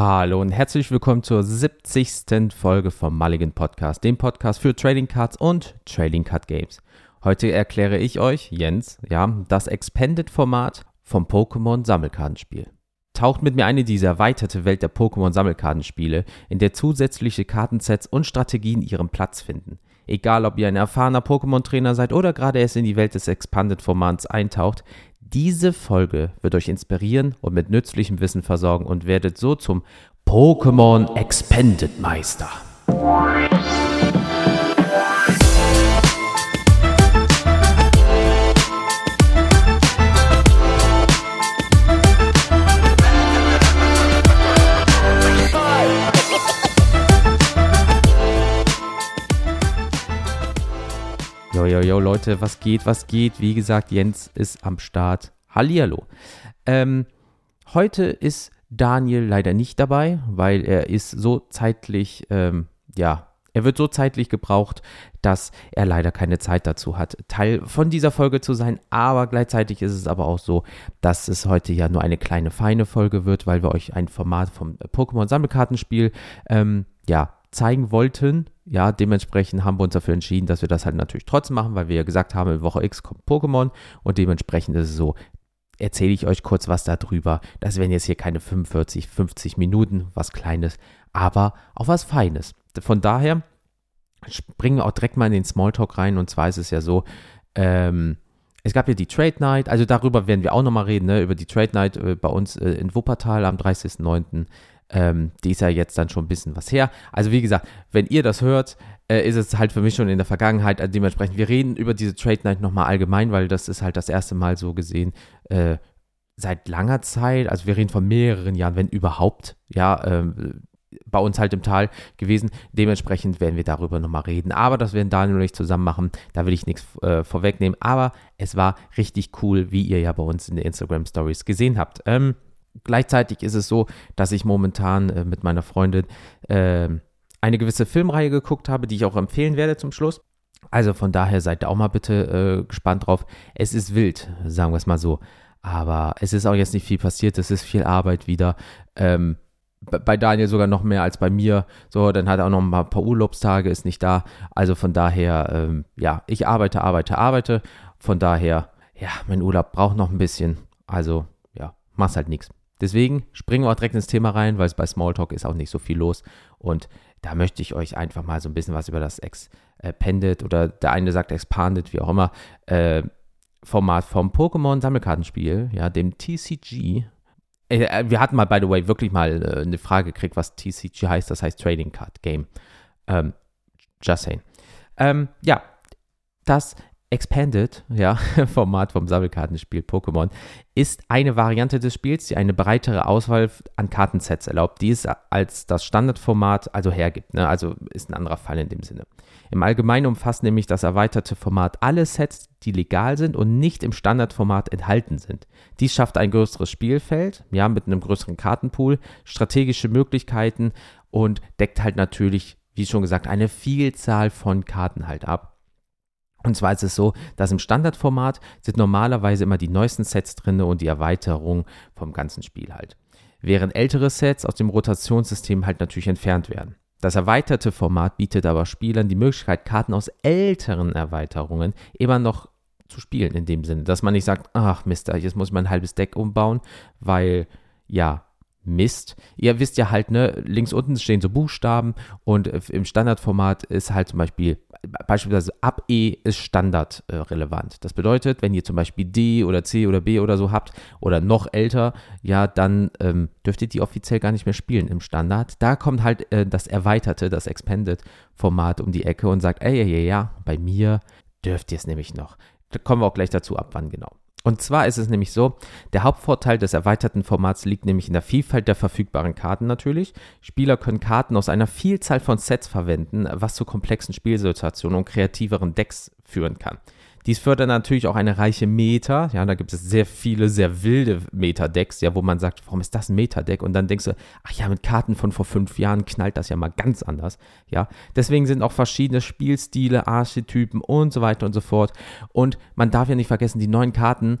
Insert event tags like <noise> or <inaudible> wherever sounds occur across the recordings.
Hallo und herzlich willkommen zur 70. Folge vom Mulligan Podcast, dem Podcast für Trading Cards und Trading Card Games. Heute erkläre ich euch, Jens, ja, das Expanded-Format vom Pokémon Sammelkartenspiel. Taucht mit mir ein in diese erweiterte Welt der Pokémon Sammelkartenspiele, in der zusätzliche Kartensets und Strategien ihren Platz finden. Egal, ob ihr ein erfahrener Pokémon-Trainer seid oder gerade erst in die Welt des Expanded-Formats eintaucht, diese Folge wird euch inspirieren und mit nützlichem Wissen versorgen und werdet so zum Pokémon Expanded Meister. Jo, Leute, was geht, was geht? Wie gesagt, Jens ist am Start. Hallihallo. Ähm, heute ist Daniel leider nicht dabei, weil er ist so zeitlich, ähm, ja, er wird so zeitlich gebraucht, dass er leider keine Zeit dazu hat, Teil von dieser Folge zu sein. Aber gleichzeitig ist es aber auch so, dass es heute ja nur eine kleine, feine Folge wird, weil wir euch ein Format vom Pokémon-Sammelkartenspiel, ähm, ja, zeigen wollten. Ja, dementsprechend haben wir uns dafür entschieden, dass wir das halt natürlich trotzdem machen, weil wir ja gesagt haben, in Woche X kommt Pokémon und dementsprechend ist es so, erzähle ich euch kurz was darüber. Das wären jetzt hier keine 45, 50 Minuten, was Kleines, aber auch was Feines. Von daher springen wir auch direkt mal in den Smalltalk rein und zwar ist es ja so, ähm, es gab ja die Trade Night, also darüber werden wir auch nochmal reden, ne, über die Trade Night äh, bei uns äh, in Wuppertal am 30.09. Ähm, die ist ja jetzt dann schon ein bisschen was her. Also wie gesagt, wenn ihr das hört, äh, ist es halt für mich schon in der Vergangenheit. Also dementsprechend, wir reden über diese Trade Night nochmal allgemein, weil das ist halt das erste Mal so gesehen äh, seit langer Zeit. Also wir reden von mehreren Jahren, wenn überhaupt, ja, ähm, bei uns halt im Tal gewesen. Dementsprechend werden wir darüber nochmal reden. Aber das werden Daniel und ich zusammen machen. Da will ich nichts äh, vorwegnehmen. Aber es war richtig cool, wie ihr ja bei uns in den Instagram Stories gesehen habt. Ähm, Gleichzeitig ist es so, dass ich momentan äh, mit meiner Freundin äh, eine gewisse Filmreihe geguckt habe, die ich auch empfehlen werde zum Schluss. Also von daher seid da auch mal bitte äh, gespannt drauf. Es ist wild, sagen wir es mal so. Aber es ist auch jetzt nicht viel passiert. Es ist viel Arbeit wieder. Ähm, bei Daniel sogar noch mehr als bei mir. So, dann hat er auch noch ein paar Urlaubstage, ist nicht da. Also von daher, ähm, ja, ich arbeite, arbeite, arbeite. Von daher, ja, mein Urlaub braucht noch ein bisschen. Also, ja, mach's halt nichts. Deswegen springen wir auch direkt ins Thema rein, weil es bei Smalltalk ist auch nicht so viel los. Und da möchte ich euch einfach mal so ein bisschen was über das Expanded oder der eine sagt Expanded, wie auch immer, äh, Format vom Pokémon-Sammelkartenspiel, ja, dem TCG. Äh, äh, wir hatten mal, by the way, wirklich mal äh, eine Frage gekriegt, was TCG heißt. Das heißt Trading Card Game. Ähm, just saying. Ähm, ja, das Expanded, ja, <laughs> Format vom Sammelkartenspiel Pokémon, ist eine Variante des Spiels, die eine breitere Auswahl an Kartensets erlaubt, die es als das Standardformat also hergibt. Ne? Also ist ein anderer Fall in dem Sinne. Im Allgemeinen umfasst nämlich das erweiterte Format alle Sets, die legal sind und nicht im Standardformat enthalten sind. Dies schafft ein größeres Spielfeld, ja, mit einem größeren Kartenpool, strategische Möglichkeiten und deckt halt natürlich, wie schon gesagt, eine Vielzahl von Karten halt ab. Und zwar ist es so, dass im Standardformat sind normalerweise immer die neuesten Sets drin und die Erweiterung vom ganzen Spiel halt. Während ältere Sets aus dem Rotationssystem halt natürlich entfernt werden. Das erweiterte Format bietet aber Spielern die Möglichkeit, Karten aus älteren Erweiterungen immer noch zu spielen, in dem Sinne, dass man nicht sagt, ach Mist, jetzt muss ich mein halbes Deck umbauen, weil ja, Mist. Ihr wisst ja halt, ne, links unten stehen so Buchstaben und im Standardformat ist halt zum Beispiel, beispielsweise ab E ist Standard äh, relevant. Das bedeutet, wenn ihr zum Beispiel D oder C oder B oder so habt oder noch älter, ja, dann ähm, dürft ihr die offiziell gar nicht mehr spielen im Standard. Da kommt halt äh, das erweiterte, das Expanded Format um die Ecke und sagt, ey, ja, ja, ja, bei mir dürft ihr es nämlich noch. Da kommen wir auch gleich dazu ab, wann genau. Und zwar ist es nämlich so, der Hauptvorteil des erweiterten Formats liegt nämlich in der Vielfalt der verfügbaren Karten natürlich. Spieler können Karten aus einer Vielzahl von Sets verwenden, was zu komplexen Spielsituationen und kreativeren Decks führen kann. Dies fördert natürlich auch eine reiche Meta. Ja, da gibt es sehr viele, sehr wilde Meta-Decks, ja, wo man sagt, warum ist das ein Meta-Deck? Und dann denkst du, ach ja, mit Karten von vor fünf Jahren knallt das ja mal ganz anders. Ja, deswegen sind auch verschiedene Spielstile, Archetypen und so weiter und so fort. Und man darf ja nicht vergessen, die neuen Karten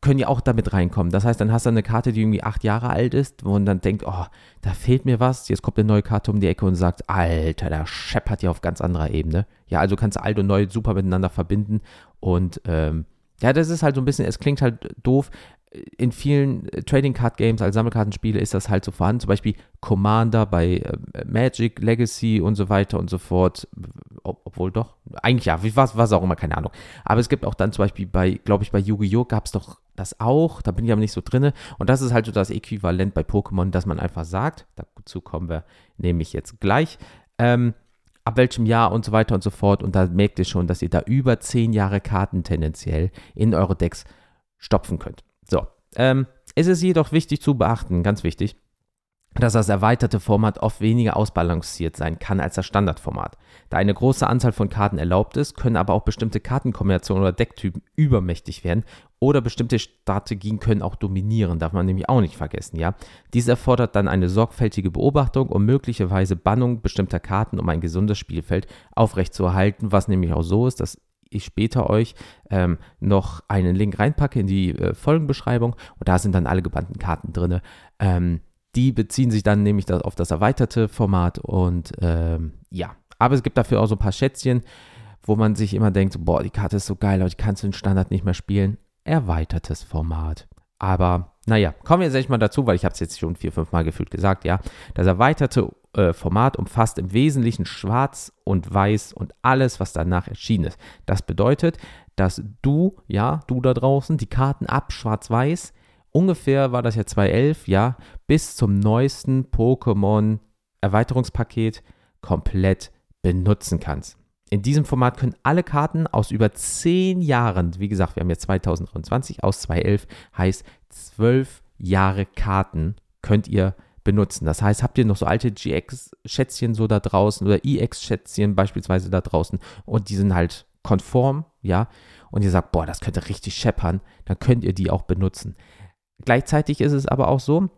können ja auch damit reinkommen. Das heißt, dann hast du eine Karte, die irgendwie acht Jahre alt ist, man dann denkt, oh, da fehlt mir was. Jetzt kommt eine neue Karte um die Ecke und sagt, Alter, der scheppert ja auf ganz anderer Ebene. Ja, also kannst du alt und neu super miteinander verbinden. Und ähm, ja, das ist halt so ein bisschen, es klingt halt doof in vielen äh, Trading Card Games als Sammelkartenspiele ist das halt so vorhanden. Zum Beispiel Commander bei äh, Magic, Legacy und so weiter und so fort. Ob, obwohl doch, eigentlich ja, was, was auch immer, keine Ahnung. Aber es gibt auch dann zum Beispiel bei, glaube ich, bei Yu-Gi-Oh! gab es doch das auch. Da bin ich aber nicht so drin. Und das ist halt so das Äquivalent bei Pokémon, dass man einfach sagt, dazu kommen wir nämlich jetzt gleich. Ähm, ab welchem Jahr und so weiter und so fort. Und da merkt ihr schon, dass ihr da über zehn Jahre Karten tendenziell in eure Decks stopfen könnt. So, ähm, es ist jedoch wichtig zu beachten, ganz wichtig, dass das erweiterte Format oft weniger ausbalanciert sein kann als das Standardformat. Da eine große Anzahl von Karten erlaubt ist, können aber auch bestimmte Kartenkombinationen oder Decktypen übermächtig werden oder bestimmte Strategien können auch dominieren, darf man nämlich auch nicht vergessen, ja. Dies erfordert dann eine sorgfältige Beobachtung und möglicherweise Bannung bestimmter Karten, um ein gesundes Spielfeld aufrechtzuerhalten, was nämlich auch so ist, dass ich später euch ähm, noch einen Link reinpacke in die äh, Folgenbeschreibung und da sind dann alle gebannten Karten drin. Ähm, die beziehen sich dann nämlich auf das erweiterte Format und ähm, ja, aber es gibt dafür auch so ein paar Schätzchen, wo man sich immer denkt, boah, die Karte ist so geil, aber ich kann es in Standard nicht mehr spielen. Erweitertes Format. Aber naja, kommen wir jetzt echt mal dazu, weil ich habe es jetzt schon vier, fünf Mal gefühlt gesagt, ja. Das erweiterte äh, Format umfasst im Wesentlichen Schwarz und Weiß und alles, was danach erschienen ist. Das bedeutet, dass du, ja, du da draußen, die Karten ab Schwarz-Weiß, ungefähr war das ja 2011, ja, bis zum neuesten Pokémon Erweiterungspaket komplett benutzen kannst. In diesem Format können alle Karten aus über 10 Jahren, wie gesagt, wir haben jetzt 2023 aus 2011, heißt 12 Jahre Karten könnt ihr benutzen. Das heißt, habt ihr noch so alte GX-Schätzchen so da draußen oder EX-Schätzchen beispielsweise da draußen und die sind halt konform, ja, und ihr sagt, boah, das könnte richtig scheppern, dann könnt ihr die auch benutzen. Gleichzeitig ist es aber auch so,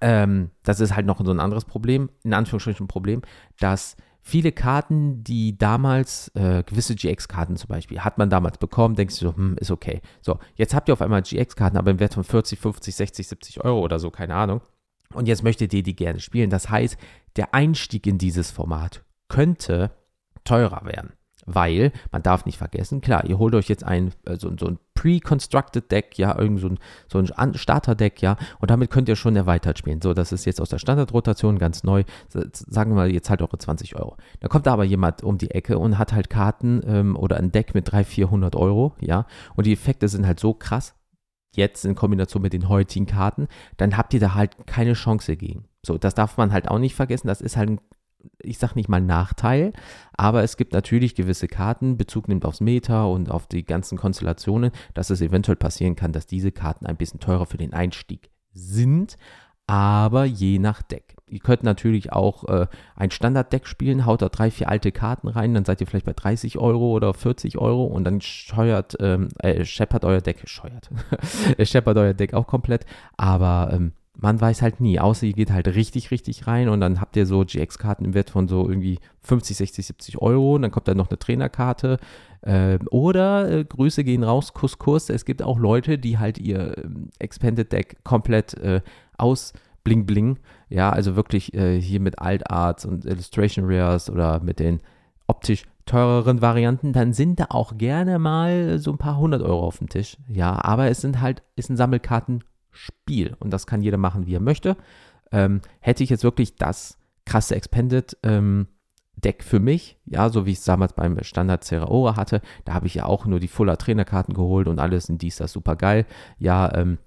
ähm, das ist halt noch so ein anderes Problem, in Anführungsstrichen ein Problem, dass viele Karten, die damals, äh, gewisse GX-Karten zum Beispiel, hat man damals bekommen, denkst du so, hm, ist okay. So, jetzt habt ihr auf einmal GX-Karten, aber im Wert von 40, 50, 60, 70 Euro oder so, keine Ahnung. Und jetzt möchtet ihr die gerne spielen. Das heißt, der Einstieg in dieses Format könnte teurer werden. Weil, man darf nicht vergessen, klar, ihr holt euch jetzt ein, äh, so, so ein pre-constructed Deck, ja, irgend so ein, so ein Starter-Deck, ja, und damit könnt ihr schon erweitert spielen. So, das ist jetzt aus der Standardrotation ganz neu. Sagen wir mal, jetzt halt eure 20 Euro. Da kommt aber jemand um die Ecke und hat halt Karten ähm, oder ein Deck mit 300, 400 Euro, ja, und die Effekte sind halt so krass, jetzt in Kombination mit den heutigen Karten, dann habt ihr da halt keine Chance gegen. So, das darf man halt auch nicht vergessen. Das ist halt ein, ich sag nicht mal Nachteil, aber es gibt natürlich gewisse Karten, Bezug nimmt aufs Meta und auf die ganzen Konstellationen, dass es eventuell passieren kann, dass diese Karten ein bisschen teurer für den Einstieg sind, aber je nach Deck. Ihr könnt natürlich auch äh, ein Standarddeck spielen, haut da drei, vier alte Karten rein, dann seid ihr vielleicht bei 30 Euro oder 40 Euro und dann scheuert, ähm, äh, scheppert euer Deck, scheuert, <laughs> scheppert euer Deck auch komplett, aber ähm, man weiß halt nie, außer ihr geht halt richtig, richtig rein und dann habt ihr so GX-Karten im Wert von so irgendwie 50, 60, 70 Euro und dann kommt da noch eine Trainerkarte äh, oder äh, Grüße gehen raus, Kuss, Kuss, es gibt auch Leute, die halt ihr ähm, Expanded Deck komplett äh, aus Bling Bling. Ja, also wirklich äh, hier mit Alt Arts und Illustration Rares oder mit den optisch teureren Varianten, dann sind da auch gerne mal so ein paar hundert Euro auf dem Tisch. Ja, aber es sind halt, ist ein Sammelkartenspiel und das kann jeder machen, wie er möchte. Ähm, hätte ich jetzt wirklich das krasse Expanded ähm, Deck für mich, ja, so wie ich es damals beim Standard Zeraora hatte, da habe ich ja auch nur die Fuller Trainerkarten geholt und alles in dies, das super geil. Ja, ähm,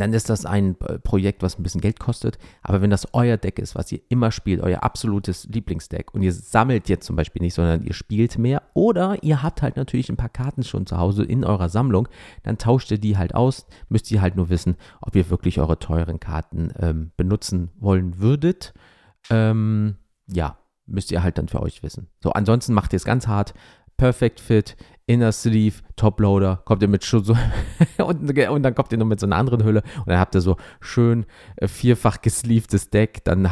dann ist das ein äh, Projekt, was ein bisschen Geld kostet. Aber wenn das euer Deck ist, was ihr immer spielt, euer absolutes Lieblingsdeck und ihr sammelt jetzt zum Beispiel nicht, sondern ihr spielt mehr oder ihr habt halt natürlich ein paar Karten schon zu Hause in eurer Sammlung, dann tauscht ihr die halt aus. Müsst ihr halt nur wissen, ob ihr wirklich eure teuren Karten ähm, benutzen wollen würdet. Ähm, ja, müsst ihr halt dann für euch wissen. So, ansonsten macht ihr es ganz hart. Perfect Fit, Inner Sleeve, Toploader, kommt ihr mit so <laughs> und, und, dann kommt ihr noch mit so einer anderen Hülle und dann habt ihr so schön äh, vierfach gesleevedes Deck. Dann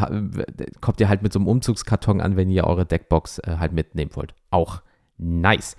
kommt ihr halt mit so einem Umzugskarton an, wenn ihr eure Deckbox äh, halt mitnehmen wollt. Auch nice.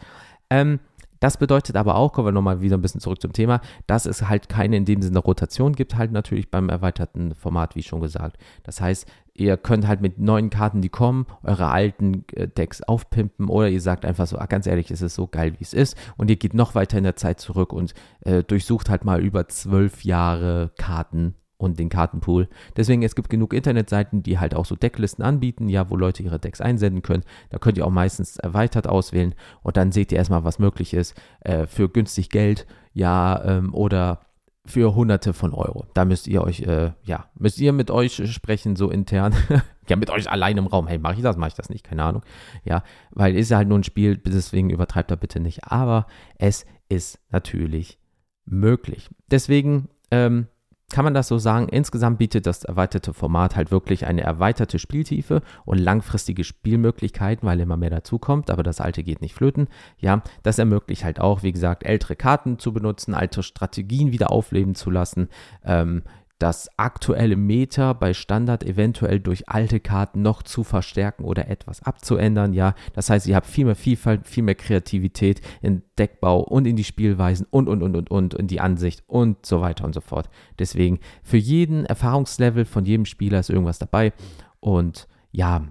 Ähm, Das bedeutet aber auch, kommen wir nochmal wieder ein bisschen zurück zum Thema, dass es halt keine in dem Sinne Rotation gibt, halt natürlich beim erweiterten Format, wie schon gesagt. Das heißt, ihr könnt halt mit neuen Karten, die kommen, eure alten äh, Decks aufpimpen oder ihr sagt einfach so, ah, ganz ehrlich, es ist so geil, wie es ist und ihr geht noch weiter in der Zeit zurück und äh, durchsucht halt mal über zwölf Jahre Karten und den Kartenpool. Deswegen, es gibt genug Internetseiten, die halt auch so Decklisten anbieten, ja, wo Leute ihre Decks einsenden können. Da könnt ihr auch meistens erweitert auswählen und dann seht ihr erstmal, was möglich ist äh, für günstig Geld, ja, ähm, oder für hunderte von Euro. Da müsst ihr euch, äh, ja, müsst ihr mit euch sprechen, so intern. <laughs> ja, mit euch allein im Raum. Hey, mache ich das, mache ich das nicht? Keine Ahnung. Ja, weil ist ja halt nur ein Spiel, deswegen übertreibt er bitte nicht. Aber es ist natürlich möglich. Deswegen, ähm, kann man das so sagen, insgesamt bietet das erweiterte Format halt wirklich eine erweiterte Spieltiefe und langfristige Spielmöglichkeiten, weil immer mehr dazukommt, aber das alte geht nicht flöten. Ja, das ermöglicht halt auch, wie gesagt, ältere Karten zu benutzen, alte Strategien wieder aufleben zu lassen, ähm, das aktuelle Meta bei Standard eventuell durch alte Karten noch zu verstärken oder etwas abzuändern. Ja, das heißt, ihr habt viel mehr Vielfalt, viel mehr Kreativität in Deckbau und in die Spielweisen und und und und und in die Ansicht und so weiter und so fort. Deswegen für jeden Erfahrungslevel von jedem Spieler ist irgendwas dabei und ja,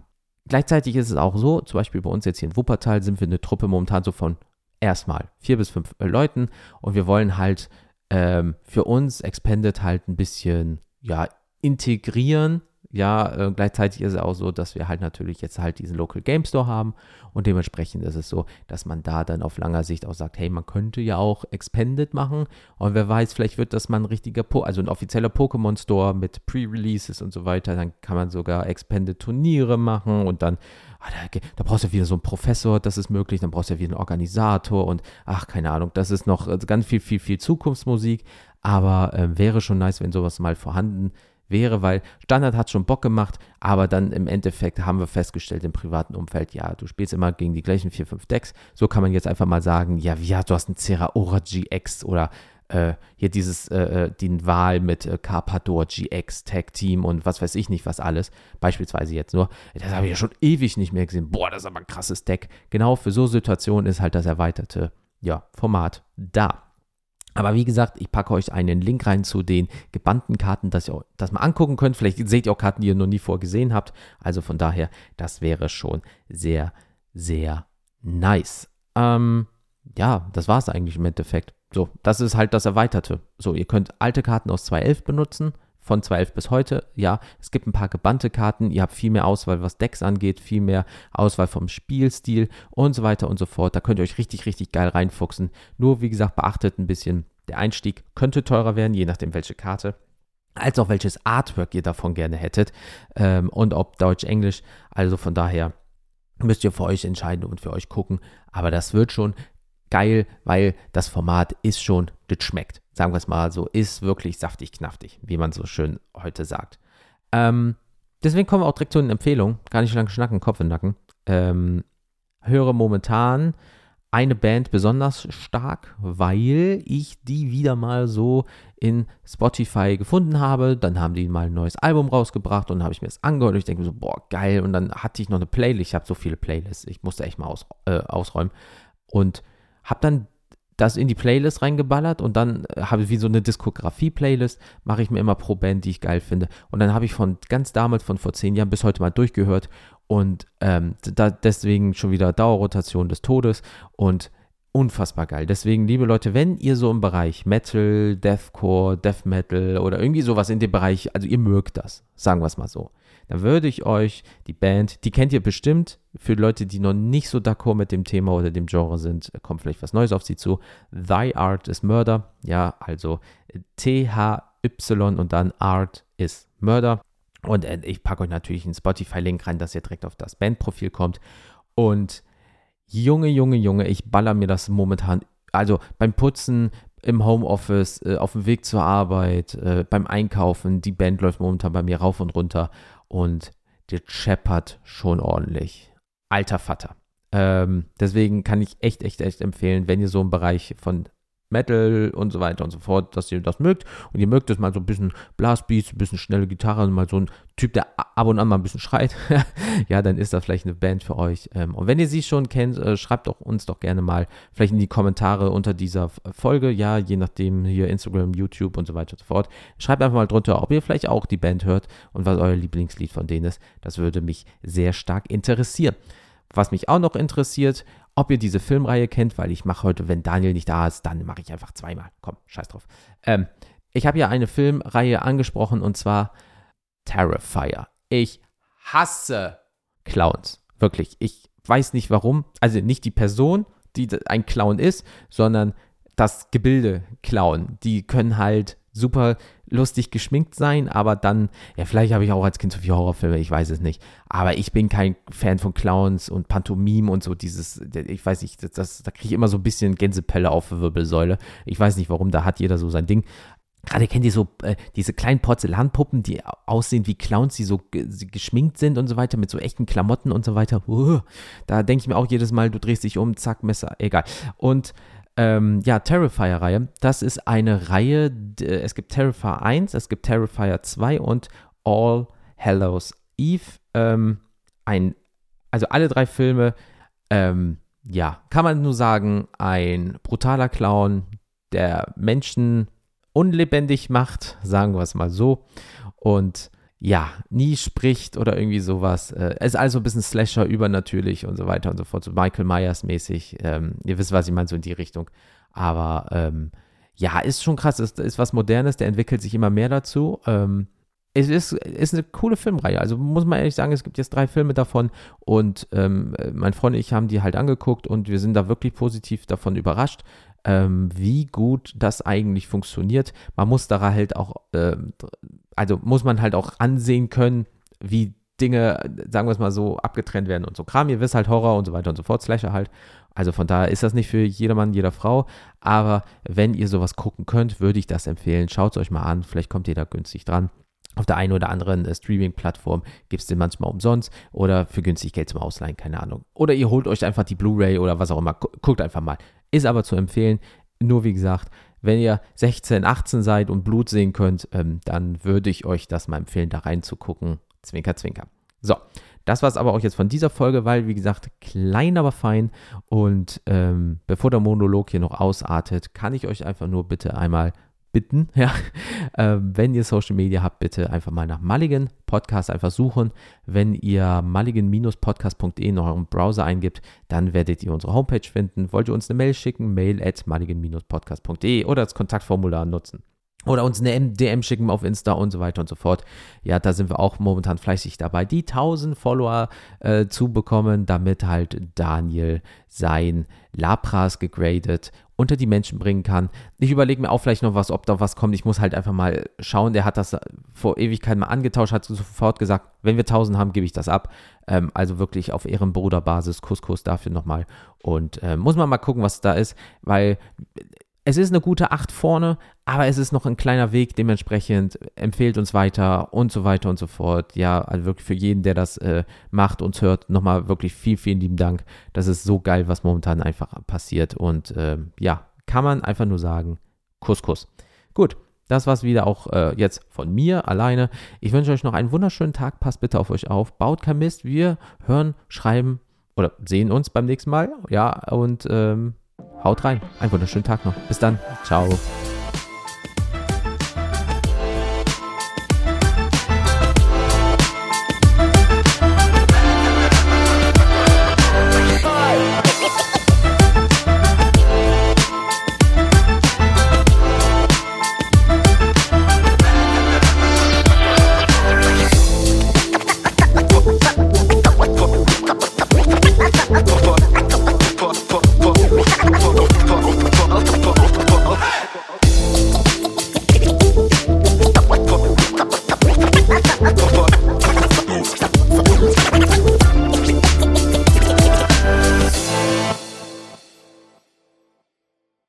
gleichzeitig ist es auch so, zum Beispiel bei uns jetzt hier in Wuppertal sind wir eine Truppe momentan so von erstmal vier bis fünf Leuten und wir wollen halt ähm, für uns Expanded halt ein bisschen, ja, integrieren. Ja, äh, gleichzeitig ist es auch so, dass wir halt natürlich jetzt halt diesen Local Game Store haben und dementsprechend ist es so, dass man da dann auf langer Sicht auch sagt, hey, man könnte ja auch Expanded machen und wer weiß, vielleicht wird das mal ein richtiger, po also ein offizieller Pokémon Store mit Pre-Releases und so weiter, dann kann man sogar Expanded Turniere machen und dann da, da, brauchst du wieder so einen Professor, das ist möglich, dann brauchst du ja wieder einen Organisator und ach, keine Ahnung, das ist noch also ganz viel, viel, viel Zukunftsmusik, aber äh, wäre schon nice, wenn sowas mal vorhanden wäre, weil Standard hat schon Bock gemacht, aber dann im Endeffekt haben wir festgestellt im privaten Umfeld, ja, du spielst immer gegen die gleichen 4, 5 Decks. So kann man jetzt einfach mal sagen, ja, ja, du hast einen Zeraora GX oder äh, hier dieses, äh, äh, den Wahl mit äh, Carpador GX Tag Team und was weiß ich nicht, was alles. Beispielsweise jetzt nur. Das habe ich ja schon ewig nicht mehr gesehen. Boah, das ist aber ein krasses Deck. Genau für so Situationen ist halt das erweiterte ja, Format da. Aber wie gesagt, ich packe euch einen Link rein zu den gebannten Karten, dass ihr das mal angucken könnt. Vielleicht seht ihr auch Karten, die ihr noch nie vorgesehen habt. Also von daher, das wäre schon sehr, sehr nice. Ähm, ja, das war es eigentlich im Endeffekt. So, das ist halt das Erweiterte. So, ihr könnt alte Karten aus 2.11 benutzen, von 2.11 bis heute. Ja, es gibt ein paar gebannte Karten, ihr habt viel mehr Auswahl, was Decks angeht, viel mehr Auswahl vom Spielstil und so weiter und so fort. Da könnt ihr euch richtig, richtig geil reinfuchsen. Nur, wie gesagt, beachtet ein bisschen, der Einstieg könnte teurer werden, je nachdem welche Karte als auch welches Artwork ihr davon gerne hättet ähm, und ob Deutsch, Englisch. Also von daher müsst ihr für euch entscheiden und für euch gucken. Aber das wird schon geil, weil das Format ist schon, das schmeckt. Sagen wir es mal so, ist wirklich saftig, knaftig, wie man so schön heute sagt. Ähm, deswegen kommen wir auch direkt zu den Empfehlungen. Gar nicht lange schnacken, Kopf im Nacken. Ähm, höre momentan eine Band besonders stark, weil ich die wieder mal so in Spotify gefunden habe. Dann haben die mal ein neues Album rausgebracht und dann habe ich mir das angehört und ich denke so, boah, geil. Und dann hatte ich noch eine Playlist. Ich habe so viele Playlists. Ich musste echt mal aus, äh, ausräumen. Und habe dann das in die Playlist reingeballert und dann äh, habe ich wie so eine Diskografie-Playlist, mache ich mir immer pro Band, die ich geil finde. Und dann habe ich von ganz damals, von vor zehn Jahren bis heute mal durchgehört und ähm, da, deswegen schon wieder Dauerrotation des Todes und unfassbar geil. Deswegen, liebe Leute, wenn ihr so im Bereich Metal, Deathcore, Death Metal oder irgendwie sowas in dem Bereich, also ihr mögt das, sagen wir es mal so, dann würde ich euch die Band, die kennt ihr bestimmt, für Leute, die noch nicht so d'accord mit dem Thema oder dem Genre sind, kommt vielleicht was Neues auf sie zu. Thy Art is Murder, ja, also T-H-Y und dann Art is Murder. Und äh, ich packe euch natürlich einen Spotify-Link rein, dass ihr direkt auf das Bandprofil kommt. Und Junge, Junge, Junge, ich baller mir das momentan, also beim Putzen, im Homeoffice, äh, auf dem Weg zur Arbeit, äh, beim Einkaufen. Die Band läuft momentan bei mir rauf und runter und der scheppert schon ordentlich. Alter Vater. Ähm, deswegen kann ich echt, echt, echt empfehlen, wenn ihr so im Bereich von Metal und so weiter und so fort, dass ihr das mögt. Und ihr mögt es mal so ein bisschen Blastbeats, ein bisschen schnelle Gitarre, mal so ein Typ, der ab und an mal ein bisschen schreit. <laughs> ja, dann ist das vielleicht eine Band für euch. Ähm, und wenn ihr sie schon kennt, äh, schreibt doch uns doch gerne mal vielleicht in die Kommentare unter dieser Folge. Ja, je nachdem hier Instagram, YouTube und so weiter und so fort. Schreibt einfach mal drunter, ob ihr vielleicht auch die Band hört und was euer Lieblingslied von denen ist. Das würde mich sehr stark interessieren. Was mich auch noch interessiert, ob ihr diese Filmreihe kennt, weil ich mache heute, wenn Daniel nicht da ist, dann mache ich einfach zweimal. Komm, scheiß drauf. Ähm, ich habe ja eine Filmreihe angesprochen und zwar Terrifier. Ich hasse Clowns. Wirklich. Ich weiß nicht warum. Also nicht die Person, die ein Clown ist, sondern das Gebilde Clown. Die können halt super lustig geschminkt sein, aber dann, ja, vielleicht habe ich auch als Kind zu viele Horrorfilme, ich weiß es nicht. Aber ich bin kein Fan von Clowns und Pantomime und so dieses, ich weiß nicht, das, das da kriege ich immer so ein bisschen Gänsepelle auf der Wirbelsäule. Ich weiß nicht warum, da hat jeder so sein Ding. Gerade kennt ihr so äh, diese kleinen Porzellanpuppen, die aussehen wie Clowns, die so geschminkt sind und so weiter, mit so echten Klamotten und so weiter. Uh, da denke ich mir auch jedes Mal, du drehst dich um, zack, Messer, egal. Und ähm, ja, Terrifier-Reihe. Das ist eine Reihe, es gibt Terrifier 1, es gibt Terrifier 2 und All Hallows Eve. Ähm, ein, also alle drei Filme, ähm, ja, kann man nur sagen, ein brutaler Clown, der Menschen unlebendig macht, sagen wir es mal so. Und ja, nie spricht oder irgendwie sowas. Es äh, ist also ein bisschen Slasher übernatürlich und so weiter und so fort, so Michael Myers mäßig. Ähm, ihr wisst, was ich meine, so in die Richtung. Aber ähm, ja, ist schon krass, es ist, ist, was Modernes, der entwickelt sich immer mehr dazu. Ähm, es ist, ist eine coole Filmreihe. Also muss man ehrlich sagen, es gibt jetzt drei Filme davon und ähm, mein Freund und ich haben die halt angeguckt und wir sind da wirklich positiv davon überrascht ähm, wie gut das eigentlich funktioniert. Man muss da halt auch, äh, also muss man halt auch ansehen können, wie Dinge, sagen wir es mal so, abgetrennt werden und so Kram. Ihr wisst halt Horror und so weiter und so fort, Slasher halt. Also von daher ist das nicht für jedermann, jeder Frau. Aber wenn ihr sowas gucken könnt, würde ich das empfehlen. Schaut es euch mal an. Vielleicht kommt ihr da günstig dran. Auf der einen oder anderen äh, Streaming-Plattform gibt es den manchmal umsonst oder für günstig Geld zum Ausleihen, keine Ahnung. Oder ihr holt euch einfach die Blu-ray oder was auch immer. Guckt einfach mal. Ist aber zu empfehlen. Nur wie gesagt, wenn ihr 16, 18 seid und Blut sehen könnt, ähm, dann würde ich euch das mal empfehlen, da reinzugucken. Zwinker, zwinker. So, das war es aber auch jetzt von dieser Folge, weil, wie gesagt, klein, aber fein. Und ähm, bevor der Monolog hier noch ausartet, kann ich euch einfach nur bitte einmal bitten, <laughs> ja, äh, wenn ihr Social Media habt, bitte einfach mal nach Mulligan Podcast einfach suchen. Wenn ihr mulligan-podcast.de in eurem Browser eingibt, dann werdet ihr unsere Homepage finden. Wollt ihr uns eine Mail schicken, mail at mulligan-podcast.de oder das Kontaktformular nutzen oder uns eine DM schicken auf Insta und so weiter und so fort. Ja, da sind wir auch momentan fleißig dabei, die 1000 Follower äh, zu bekommen, damit halt Daniel sein Lapras gegradet unter die Menschen bringen kann. Ich überlege mir auch vielleicht noch was, ob da was kommt. Ich muss halt einfach mal schauen. Der hat das vor Ewigkeit mal angetauscht, hat sofort gesagt, wenn wir 1000 haben, gebe ich das ab. Ähm, also wirklich auf Ehrenbruderbasis, Couscous dafür nochmal. Und äh, muss man mal gucken, was da ist, weil es ist eine gute 8 vorne, aber es ist noch ein kleiner Weg, dementsprechend empfehlt uns weiter und so weiter und so fort. Ja, also wirklich für jeden, der das äh, macht, uns hört, nochmal wirklich viel, vielen lieben Dank. Das ist so geil, was momentan einfach passiert und äh, ja, kann man einfach nur sagen, Kuss, Kuss. Gut, das war's wieder auch äh, jetzt von mir alleine. Ich wünsche euch noch einen wunderschönen Tag. Passt bitte auf euch auf. Baut kein Mist. Wir hören, schreiben oder sehen uns beim nächsten Mal. Ja, und ähm, Haut rein. Einen wunderschönen Tag noch. Bis dann. Ciao.